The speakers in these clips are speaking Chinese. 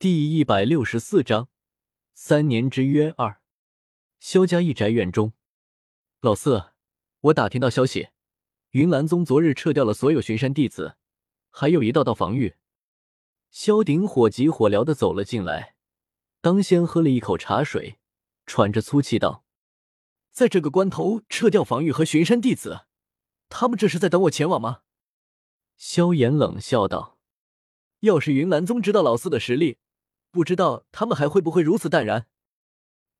第一百六十四章三年之约二。萧家一宅院中，老四，我打听到消息，云岚宗昨日撤掉了所有巡山弟子，还有一道道防御。萧鼎火急火燎的走了进来，当先喝了一口茶水，喘着粗气道：“在这个关头撤掉防御和巡山弟子，他们这是在等我前往吗？”萧炎冷笑道：“要是云岚宗知道老四的实力。”不知道他们还会不会如此淡然？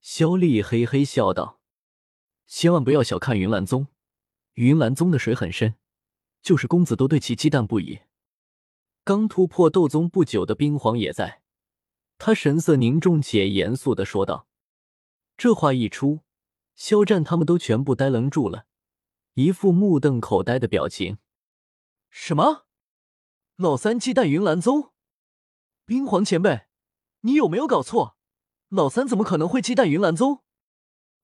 萧丽嘿嘿笑道：“千万不要小看云岚宗，云岚宗的水很深，就是公子都对其忌惮不已。”刚突破斗宗不久的冰皇也在，他神色凝重且严肃的说道：“这话一出，肖战他们都全部呆愣住了，一副目瞪口呆的表情。什么？老三忌惮云岚宗？冰皇前辈？”你有没有搞错？老三怎么可能会忌惮云岚宗？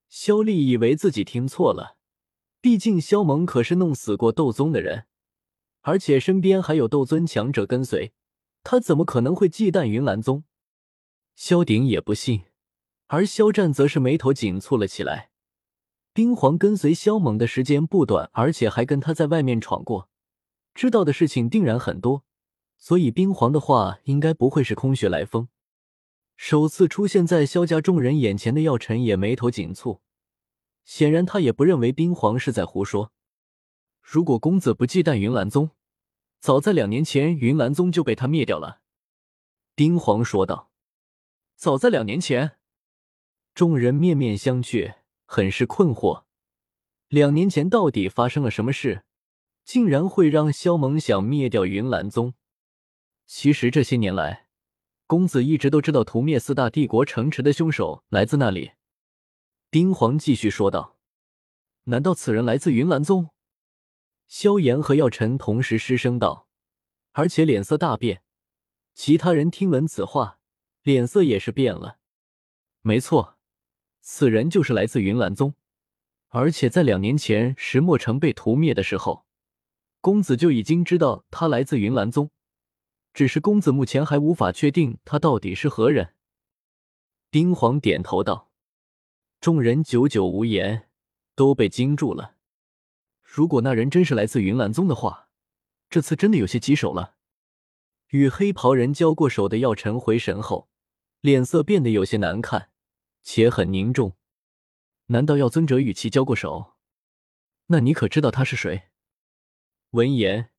萧丽以为自己听错了，毕竟萧猛可是弄死过斗宗的人，而且身边还有斗尊强者跟随，他怎么可能会忌惮云岚宗？萧鼎也不信，而萧战则是眉头紧蹙了起来。冰皇跟随萧猛的时间不短，而且还跟他在外面闯过，知道的事情定然很多，所以冰皇的话应该不会是空穴来风。首次出现在萧家众人眼前的药尘也眉头紧蹙，显然他也不认为冰皇是在胡说。如果公子不忌惮云岚宗，早在两年前云岚宗就被他灭掉了。冰皇说道：“早在两年前。”众人面面相觑，很是困惑。两年前到底发生了什么事，竟然会让萧猛想灭掉云岚宗？其实这些年来，公子一直都知道屠灭四大帝国城池的凶手来自那里。冰皇继续说道：“难道此人来自云岚宗？”萧炎和药尘同时失声道，而且脸色大变。其他人听闻此话，脸色也是变了。没错，此人就是来自云岚宗，而且在两年前石墨城被屠灭的时候，公子就已经知道他来自云岚宗。只是公子目前还无法确定他到底是何人。丁皇点头道：“众人久久无言，都被惊住了。如果那人真是来自云岚宗的话，这次真的有些棘手了。”与黑袍人交过手的药尘回神后，脸色变得有些难看，且很凝重。难道药尊者与其交过手？那你可知道他是谁？闻言，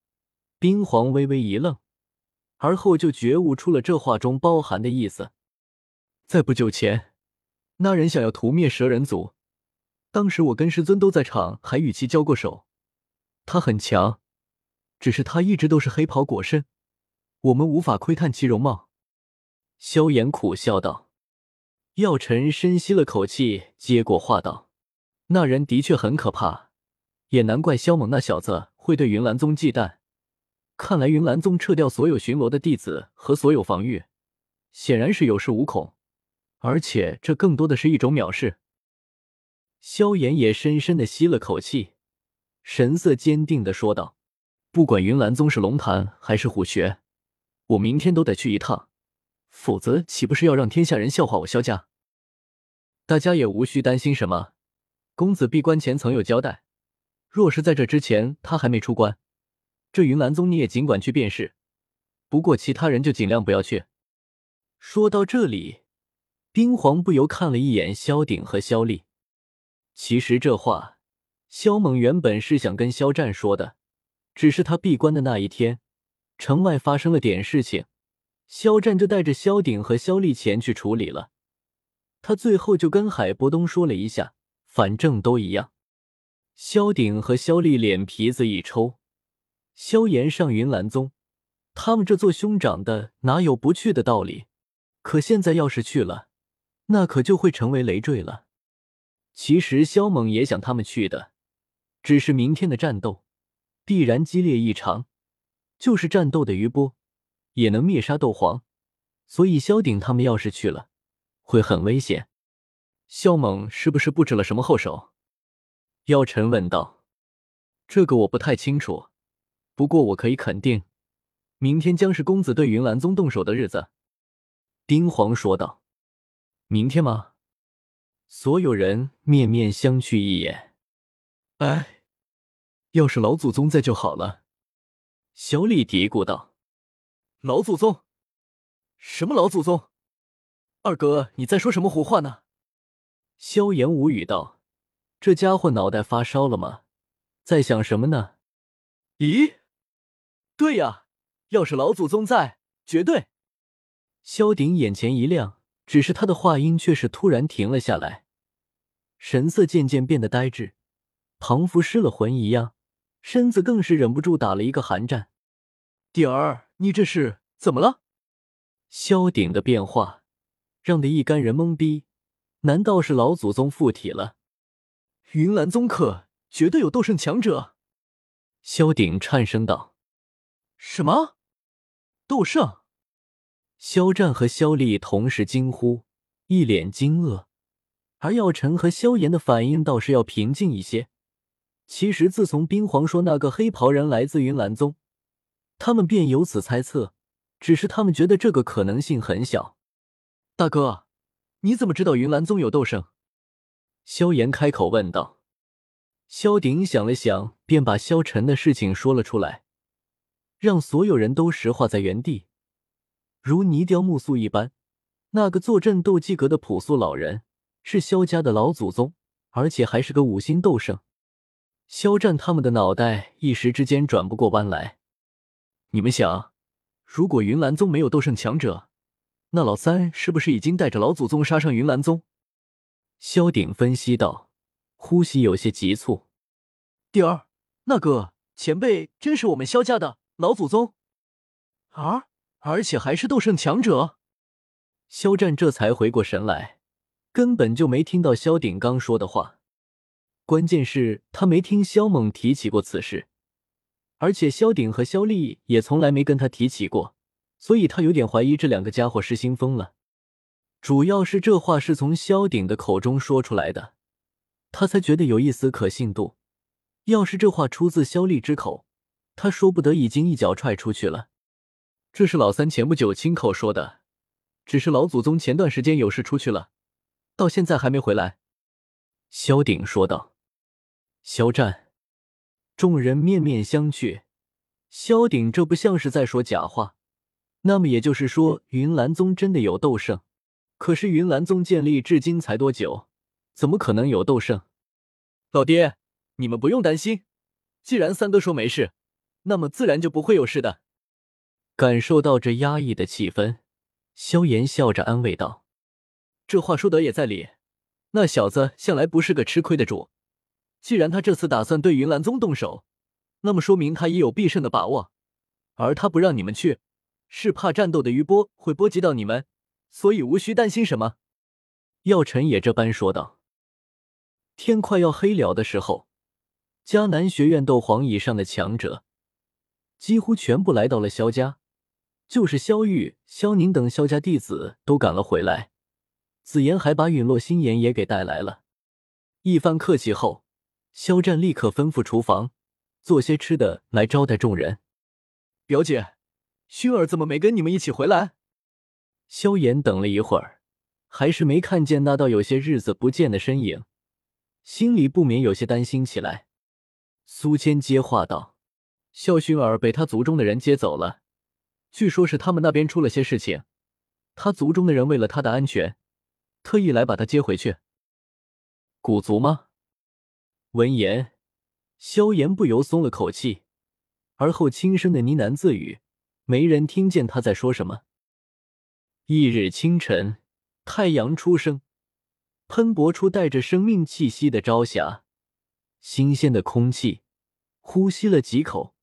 冰皇微微一愣。而后就觉悟出了这话中包含的意思。在不久前，那人想要屠灭蛇人族，当时我跟师尊都在场，还与其交过手。他很强，只是他一直都是黑袍裹身，我们无法窥探其容貌。萧炎苦笑道。药尘深吸了口气，接过话道：“那人的确很可怕，也难怪萧猛那小子会对云岚宗忌惮。”看来云岚宗撤掉所有巡逻的弟子和所有防御，显然是有恃无恐，而且这更多的是一种藐视。萧炎也深深的吸了口气，神色坚定的说道：“不管云岚宗是龙潭还是虎穴，我明天都得去一趟，否则岂不是要让天下人笑话我萧家？大家也无需担心什么，公子闭关前曾有交代，若是在这之前他还没出关。”这云岚宗你也尽管去便是，不过其他人就尽量不要去。说到这里，冰皇不由看了一眼萧鼎和萧丽。其实这话，萧猛原本是想跟萧战说的，只是他闭关的那一天，城外发生了点事情，萧战就带着萧鼎和萧丽前去处理了。他最后就跟海波东说了一下，反正都一样。萧鼎和萧丽脸皮子一抽。萧炎上云岚宗，他们这做兄长的哪有不去的道理？可现在要是去了，那可就会成为累赘了。其实萧猛也想他们去的，只是明天的战斗必然激烈异常，就是战斗的余波也能灭杀斗皇，所以萧鼎他们要是去了，会很危险。萧猛是不是布置了什么后手？药尘问道。这个我不太清楚。不过我可以肯定，明天将是公子对云岚宗动手的日子。丁皇说道：“明天吗？”所有人面面相觑一眼。哎，要是老祖宗在就好了。小李嘀咕道：“老祖宗？什么老祖宗？二哥，你在说什么胡话呢？”萧炎无语道：“这家伙脑袋发烧了吗？在想什么呢？”咦，对呀，要是老祖宗在，绝对。萧鼎眼前一亮，只是他的话音却是突然停了下来，神色渐渐变得呆滞，仿佛失了魂一样，身子更是忍不住打了一个寒战。弟儿，你这是怎么了？萧鼎的变化让得一干人懵逼，难道是老祖宗附体了？云岚宗客绝对有斗圣强者。萧鼎颤声道：“什么？斗圣？”肖战和肖丽同时惊呼，一脸惊愕，而药尘和萧炎的反应倒是要平静一些。其实，自从冰皇说那个黑袍人来自云岚宗，他们便由此猜测，只是他们觉得这个可能性很小。大哥，你怎么知道云岚宗有斗圣？萧炎开口问道。萧鼎想了想，便把萧晨的事情说了出来，让所有人都石化在原地。如泥雕木塑一般，那个坐镇斗技阁的朴素老人是萧家的老祖宗，而且还是个五星斗圣。肖战他们的脑袋一时之间转不过弯来。你们想，如果云岚宗没有斗圣强者，那老三是不是已经带着老祖宗杀上云岚宗？萧鼎分析道，呼吸有些急促。第二，那个前辈真是我们萧家的老祖宗？啊。而且还是斗圣强者，肖战这才回过神来，根本就没听到萧鼎刚说的话。关键是，他没听萧猛提起过此事，而且萧鼎和萧丽也从来没跟他提起过，所以他有点怀疑这两个家伙失心疯了。主要是这话是从萧鼎的口中说出来的，他才觉得有一丝可信度。要是这话出自萧丽之口，他说不得已经一脚踹出去了。这是老三前不久亲口说的，只是老祖宗前段时间有事出去了，到现在还没回来。”萧鼎说道。肖战，众人面面相觑。萧鼎这不像是在说假话，那么也就是说，云岚宗真的有斗圣？可是云岚宗建立至今才多久，怎么可能有斗圣？老爹，你们不用担心，既然三哥说没事，那么自然就不会有事的。感受到这压抑的气氛，萧炎笑着安慰道：“这话说得也在理。那小子向来不是个吃亏的主，既然他这次打算对云岚宗动手，那么说明他也有必胜的把握。而他不让你们去，是怕战斗的余波会波及到你们，所以无需担心什么。”药尘也这般说道。天快要黑了的时候，迦南学院斗皇以上的强者几乎全部来到了萧家。就是萧玉、萧宁等萧家弟子都赶了回来，紫妍还把陨落心炎也给带来了。一番客气后，肖战立刻吩咐厨房做些吃的来招待众人。表姐，薰儿怎么没跟你们一起回来？萧炎等了一会儿，还是没看见那道有些日子不见的身影，心里不免有些担心起来。苏谦接话道：“萧薰儿被他族中的人接走了。”据说是他们那边出了些事情，他族中的人为了他的安全，特意来把他接回去。古族吗？闻言，萧炎不由松了口气，而后轻声的呢喃自语，没人听见他在说什么。翌日清晨，太阳初升，喷薄出带着生命气息的朝霞，新鲜的空气，呼吸了几口，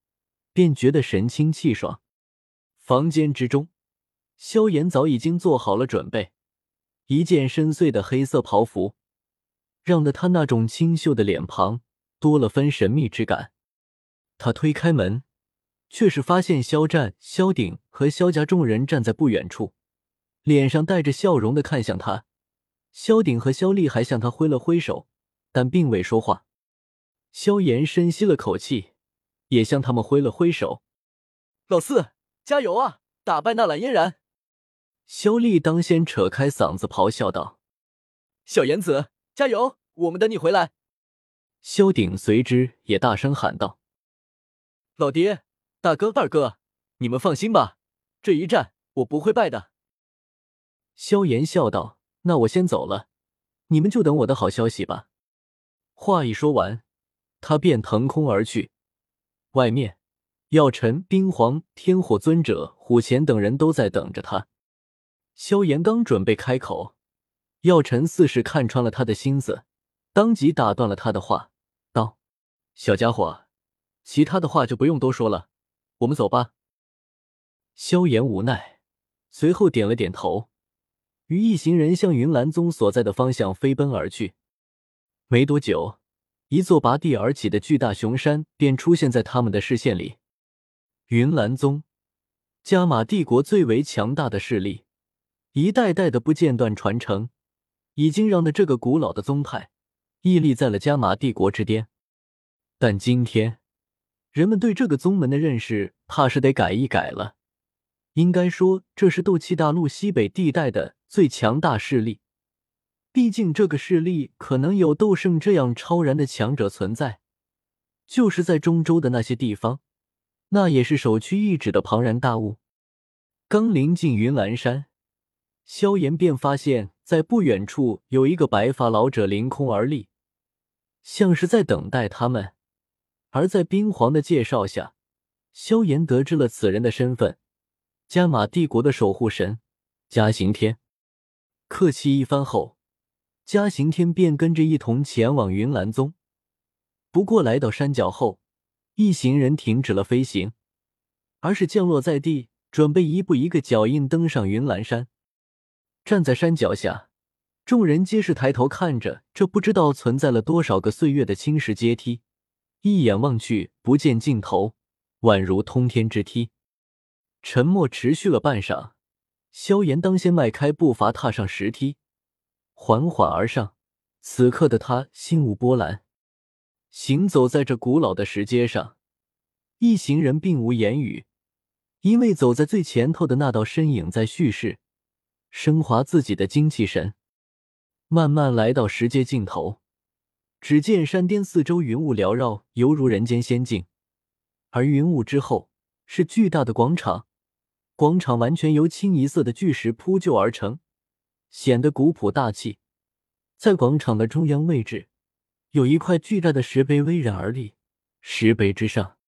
便觉得神清气爽。房间之中，萧炎早已经做好了准备。一件深邃的黑色袍服，让得他那种清秀的脸庞多了分神秘之感。他推开门，却是发现萧战、萧鼎和萧家众人站在不远处，脸上带着笑容的看向他。萧鼎和萧丽还向他挥了挥手，但并未说话。萧炎深吸了口气，也向他们挥了挥手：“老四。”加油啊！打败那蓝嫣然！萧丽当先扯开嗓子咆哮道：“小言子，加油！我们等你回来。”萧鼎随之也大声喊道：“老爹、大哥、二哥，你们放心吧，这一战我不会败的。”萧炎笑道：“那我先走了，你们就等我的好消息吧。”话一说完，他便腾空而去。外面，药尘、冰皇、天火尊者、虎钳等人都在等着他。萧炎刚准备开口，药尘似是看穿了他的心思，当即打断了他的话，道：“小家伙，其他的话就不用多说了，我们走吧。”萧炎无奈，随后点了点头。与一行人向云岚宗所在的方向飞奔而去。没多久，一座拔地而起的巨大雄山便出现在他们的视线里。云岚宗，加玛帝国最为强大的势力，一代代的不间断传承，已经让的这个古老的宗派屹立在了加玛帝国之巅。但今天，人们对这个宗门的认识，怕是得改一改了。应该说，这是斗气大陆西北地带的。最强大势力，毕竟这个势力可能有斗圣这样超然的强者存在。就是在中州的那些地方，那也是首屈一指的庞然大物。刚临近云岚山，萧炎便发现，在不远处有一个白发老者凌空而立，像是在等待他们。而在冰皇的介绍下，萧炎得知了此人的身份——加玛帝国的守护神加刑天。客气一番后，嘉刑天便跟着一同前往云岚宗。不过来到山脚后，一行人停止了飞行，而是降落在地，准备一步一个脚印登上云岚山。站在山脚下，众人皆是抬头看着这不知道存在了多少个岁月的青石阶梯，一眼望去不见尽头，宛如通天之梯。沉默持续了半晌。萧炎当先迈开步伐，踏上石梯，缓缓而上。此刻的他心无波澜，行走在这古老的石阶上。一行人并无言语，因为走在最前头的那道身影在蓄势，升华自己的精气神。慢慢来到石阶尽头，只见山巅四周云雾缭绕，犹如人间仙境。而云雾之后是巨大的广场。广场完全由清一色的巨石铺就而成，显得古朴大气。在广场的中央位置，有一块巨大的石碑巍然而立，石碑之上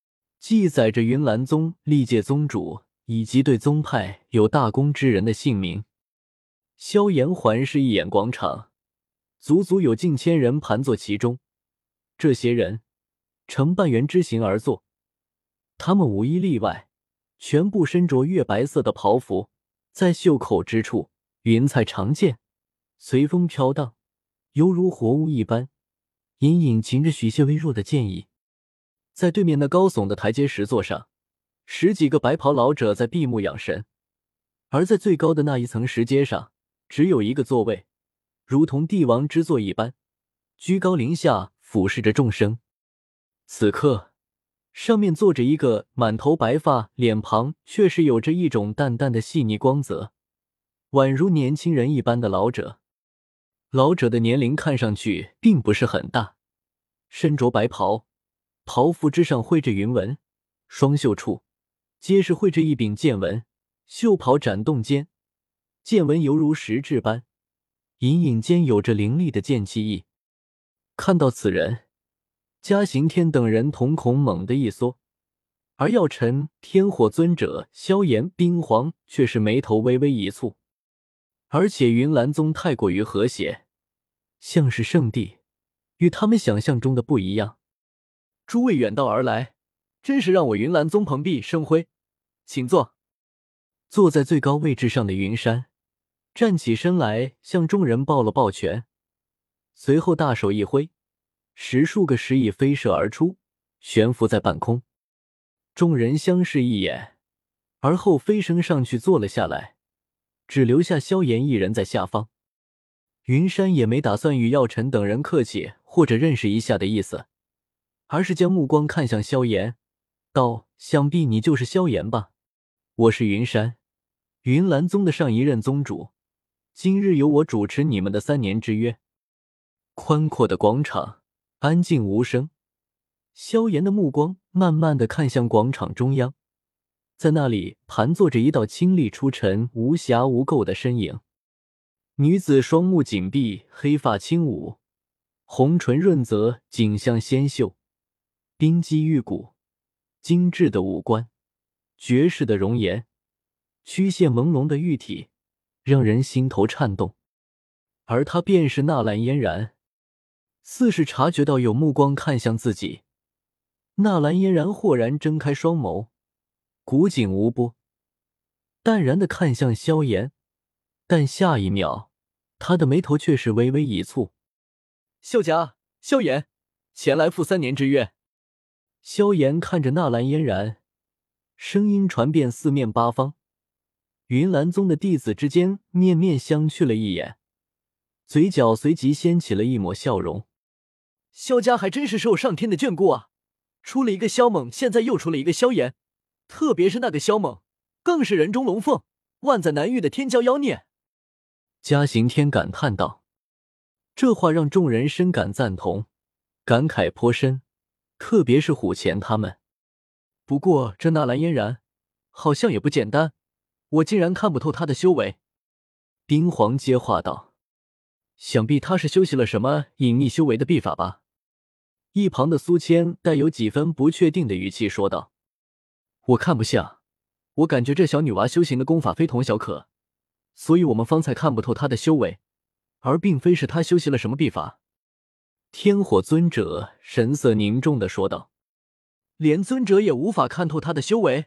记载着云岚宗历届宗主以及对宗派有大功之人的姓名。萧炎环视一眼广场，足足有近千人盘坐其中。这些人呈半圆之形而坐，他们无一例外。全部身着月白色的袍服，在袖口之处，云彩长剑随风飘荡，犹如活物一般，隐隐噙着许些微弱的剑意。在对面那高耸的台阶石座上，十几个白袍老者在闭目养神，而在最高的那一层石阶上，只有一个座位，如同帝王之座一般，居高临下俯视着众生。此刻。上面坐着一个满头白发，脸庞却是有着一种淡淡的细腻光泽，宛如年轻人一般的老者。老者的年龄看上去并不是很大，身着白袍，袍服之上绘着云纹，双袖处皆是绘着一柄剑纹，袖袍展动间，剑纹犹如实质般，隐隐间有着凌厉的剑气意。看到此人。嘉刑天等人瞳孔猛地一缩，而药尘、天火尊者、萧炎、冰皇却是眉头微微一蹙。而且云岚宗太过于和谐，像是圣地，与他们想象中的不一样。诸位远道而来，真是让我云岚宗蓬荜生辉，请坐。坐在最高位置上的云山站起身来，向众人抱了抱拳，随后大手一挥。十数个石蚁飞射而出，悬浮在半空。众人相视一眼，而后飞升上去坐了下来，只留下萧炎一人在下方。云山也没打算与药尘等人客气或者认识一下的意思，而是将目光看向萧炎，道：“想必你就是萧炎吧？我是云山，云岚宗的上一任宗主，今日由我主持你们的三年之约。宽阔的广场，安静无声。萧炎的目光慢慢的看向广场中央，在那里盘坐着一道清丽出尘、无瑕无垢的身影。女子双目紧闭，黑发轻舞，红唇润泽，景象纤秀，冰肌玉骨，精致的五官，绝世的容颜，曲线朦胧的玉体，让人心头颤动。而她便是纳兰嫣然，似是察觉到有目光看向自己。纳兰嫣然豁然睁开双眸，古井无波，淡然的看向萧炎，但下一秒，他的眉头却是微微一蹙。萧家，萧炎，前来赴三年之约。萧炎看着纳兰嫣然，声音传遍四面八方。云岚宗的弟子之间面面相觑了一眼，嘴角随即掀起了一抹笑容。萧家还真是受上天的眷顾啊！出了一个萧猛，现在又出了一个萧炎，特别是那个萧猛，更是人中龙凤，万载难遇的天骄妖孽。嘉行天感叹道：“这话让众人深感赞同，感慨颇深。特别是虎钳他们。不过这纳兰嫣然好像也不简单，我竟然看不透他的修为。”冰皇接话道：“想必他是修习了什么隐秘修为的秘法吧？”一旁的苏谦带有几分不确定的语气说道：“我看不像，我感觉这小女娃修行的功法非同小可，所以我们方才看不透她的修为，而并非是她修习了什么秘法。”天火尊者神色凝重的说道：“连尊者也无法看透她的修为？”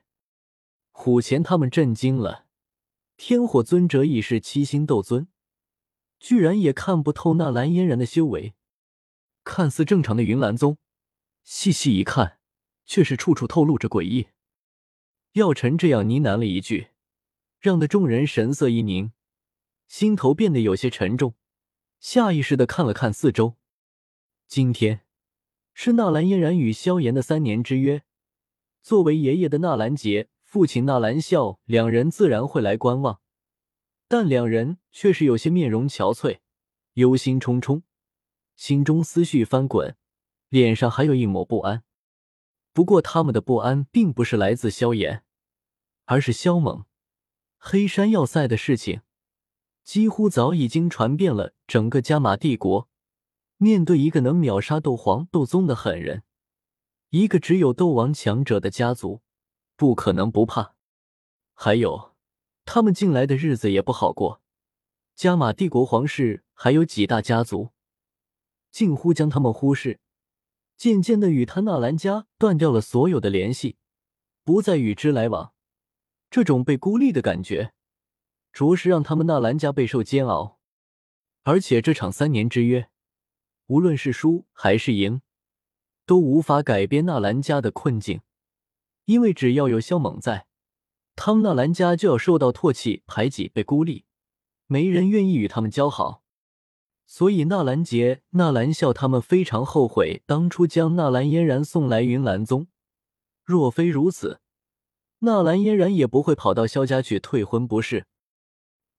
虎钳他们震惊了，天火尊者已是七星斗尊，居然也看不透那蓝嫣然的修为。看似正常的云岚宗，细细一看，却是处处透露着诡异。药尘这样呢喃了一句，让得众人神色一凝，心头变得有些沉重，下意识的看了看四周。今天是纳兰嫣然与萧炎的三年之约，作为爷爷的纳兰杰、父亲纳兰笑两人自然会来观望，但两人却是有些面容憔悴，忧心忡忡。心中思绪翻滚，脸上还有一抹不安。不过，他们的不安并不是来自萧炎，而是萧猛。黑山要塞的事情几乎早已经传遍了整个加玛帝国。面对一个能秒杀斗皇、斗宗的狠人，一个只有斗王强者的家族，不可能不怕。还有，他们近来的日子也不好过。加玛帝国皇室还有几大家族。近乎将他们忽视，渐渐的与他纳兰家断掉了所有的联系，不再与之来往。这种被孤立的感觉，着实让他们纳兰家备受煎熬。而且这场三年之约，无论是输还是赢，都无法改变纳兰家的困境。因为只要有萧猛在，他们纳兰家就要受到唾弃、排挤、被孤立，没人愿意与他们交好。所以，纳兰杰、纳兰笑他们非常后悔当初将纳兰嫣然送来云岚宗。若非如此，纳兰嫣然也不会跑到萧家去退婚，不是？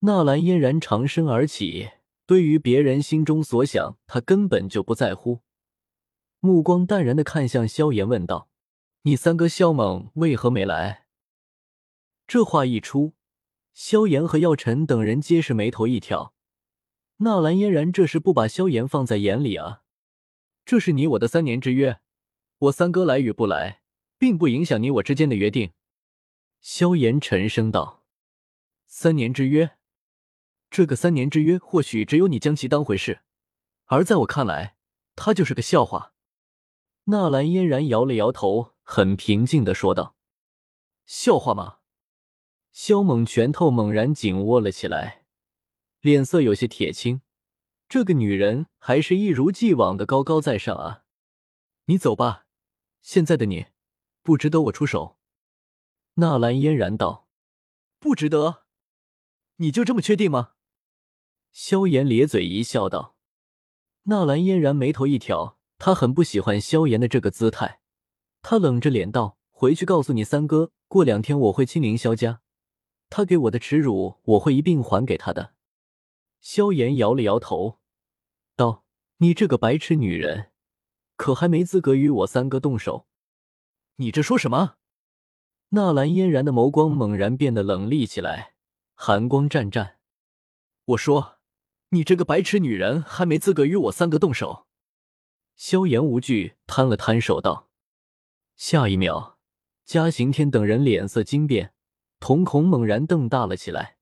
纳兰嫣然长身而起，对于别人心中所想，他根本就不在乎。目光淡然的看向萧炎，问道：“你三哥萧猛为何没来？”这话一出，萧炎和药尘等人皆是眉头一挑。纳兰嫣然这是不把萧炎放在眼里啊！这是你我的三年之约，我三哥来与不来，并不影响你我之间的约定。”萧炎沉声道。“三年之约，这个三年之约或许只有你将其当回事，而在我看来，他就是个笑话。”纳兰嫣然摇了摇头，很平静的说道：“笑话吗？”萧猛拳头猛然紧握了起来。脸色有些铁青，这个女人还是一如既往的高高在上啊！你走吧，现在的你不值得我出手。”纳兰嫣然道。“不值得？你就这么确定吗？”萧炎咧嘴一笑道。纳兰嫣然眉头一挑，他很不喜欢萧炎的这个姿态，他冷着脸道：“回去告诉你三哥，过两天我会亲临萧家，他给我的耻辱，我会一并还给他的。萧炎摇了摇头，道：“你这个白痴女人，可还没资格与我三哥动手。”你这说什么？纳兰嫣然的眸光猛然变得冷厉起来，寒光湛湛。我说，你这个白痴女人，还没资格与我三个动手。萧炎无惧，摊了摊手道。下一秒，嘉行天等人脸色惊变，瞳孔猛然瞪大了起来。